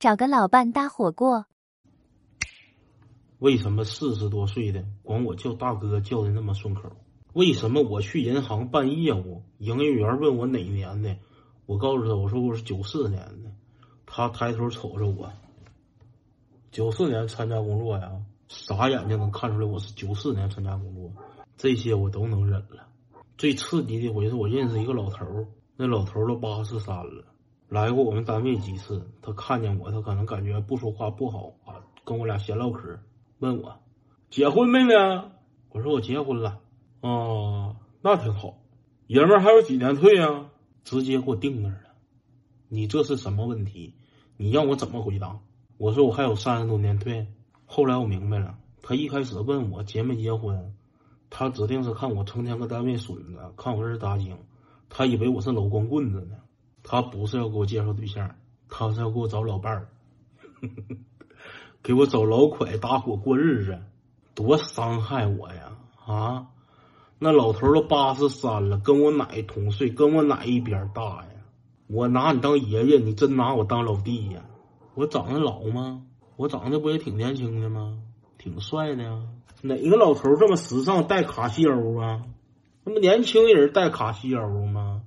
找个老伴搭伙过。为什么四十多岁的管我叫大哥叫的那么顺口？为什么我去银行办业务，营业员问我哪年的，我告诉他我说我是九四年的，他抬头瞅着我，九四年参加工作呀，傻眼睛能看出来我是九四年参加工作，这些我都能忍了。最刺激的回是我认识一个老头儿，那老头儿都八十三了，来过我们单位几次。他看见我，他可能感觉不说话不好啊，跟我俩闲唠嗑，问我结婚没呢？我说我结婚了。哦，那挺好。爷们儿还有几年退啊？直接给我定那儿了。你这是什么问题？你让我怎么回答？我说我还有三十多年退。后来我明白了，他一开始问我结没结婚。他指定是看我成天搁单位损子，看我是大精，他以为我是老光棍子呢。他不是要给我介绍对象，他是要给我找老伴儿，给我找老快搭伙过日子，多伤害我呀！啊，那老头都八十三了，跟我奶同岁，跟我奶一边大呀。我拿你当爷爷，你真拿我当老弟呀？我长得老吗？我长得不也挺年轻的吗？挺帅的呀。哪个老头这么时尚戴卡西欧啊？那么年轻人戴卡西欧吗？